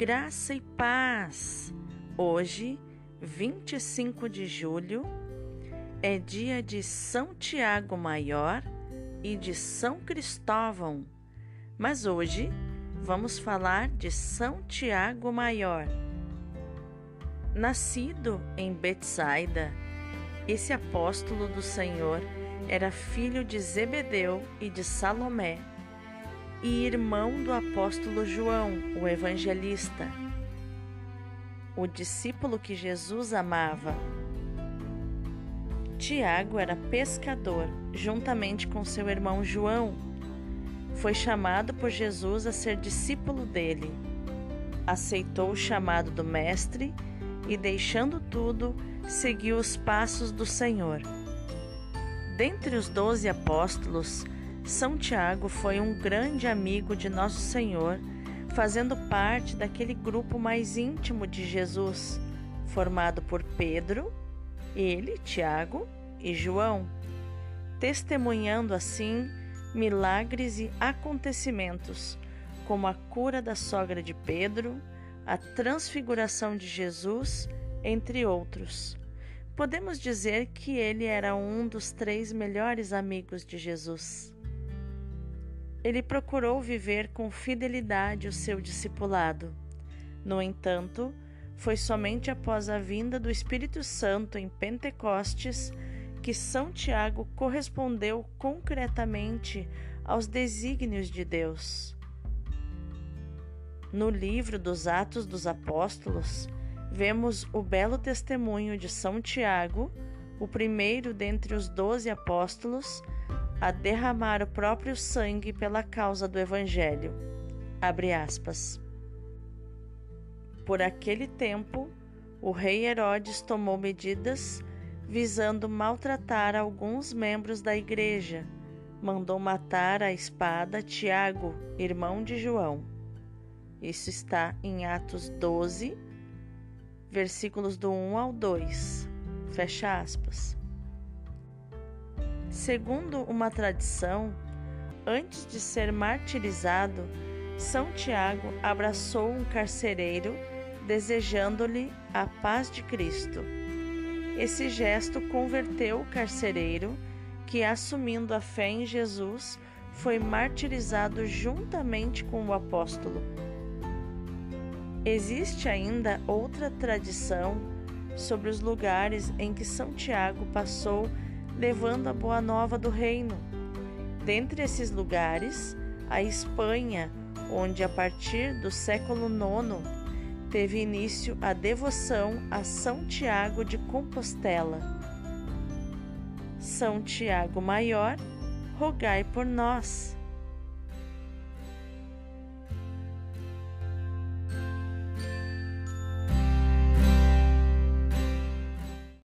Graça e paz! Hoje, 25 de julho, é dia de São Tiago Maior e de São Cristóvão, mas hoje vamos falar de São Tiago Maior. Nascido em Betsaida, esse apóstolo do Senhor era filho de Zebedeu e de Salomé e irmão do apóstolo João, o evangelista, o discípulo que Jesus amava. Tiago era pescador, juntamente com seu irmão João. Foi chamado por Jesus a ser discípulo dele. Aceitou o chamado do Mestre e, deixando tudo, seguiu os passos do Senhor. Dentre os doze apóstolos, são Tiago foi um grande amigo de Nosso Senhor, fazendo parte daquele grupo mais íntimo de Jesus, formado por Pedro, ele, Tiago e João, testemunhando assim milagres e acontecimentos, como a cura da sogra de Pedro, a transfiguração de Jesus, entre outros. Podemos dizer que ele era um dos três melhores amigos de Jesus. Ele procurou viver com fidelidade o seu discipulado. No entanto, foi somente após a vinda do Espírito Santo em Pentecostes que São Tiago correspondeu concretamente aos desígnios de Deus. No livro dos Atos dos Apóstolos, vemos o belo testemunho de São Tiago, o primeiro dentre os doze apóstolos, a derramar o próprio sangue pela causa do Evangelho. Abre aspas. Por aquele tempo, o rei Herodes tomou medidas visando maltratar alguns membros da igreja. Mandou matar a espada Tiago, irmão de João. Isso está em Atos 12, versículos do 1 ao 2. Fecha aspas. Segundo uma tradição, antes de ser martirizado, São Tiago abraçou um carcereiro, desejando-lhe a paz de Cristo. Esse gesto converteu o carcereiro, que, assumindo a fé em Jesus, foi martirizado juntamente com o apóstolo. Existe ainda outra tradição sobre os lugares em que São Tiago passou levando a boa nova do reino. Dentre esses lugares, a Espanha, onde a partir do século IX teve início a devoção a São Tiago de Compostela. São Tiago Maior, rogai por nós.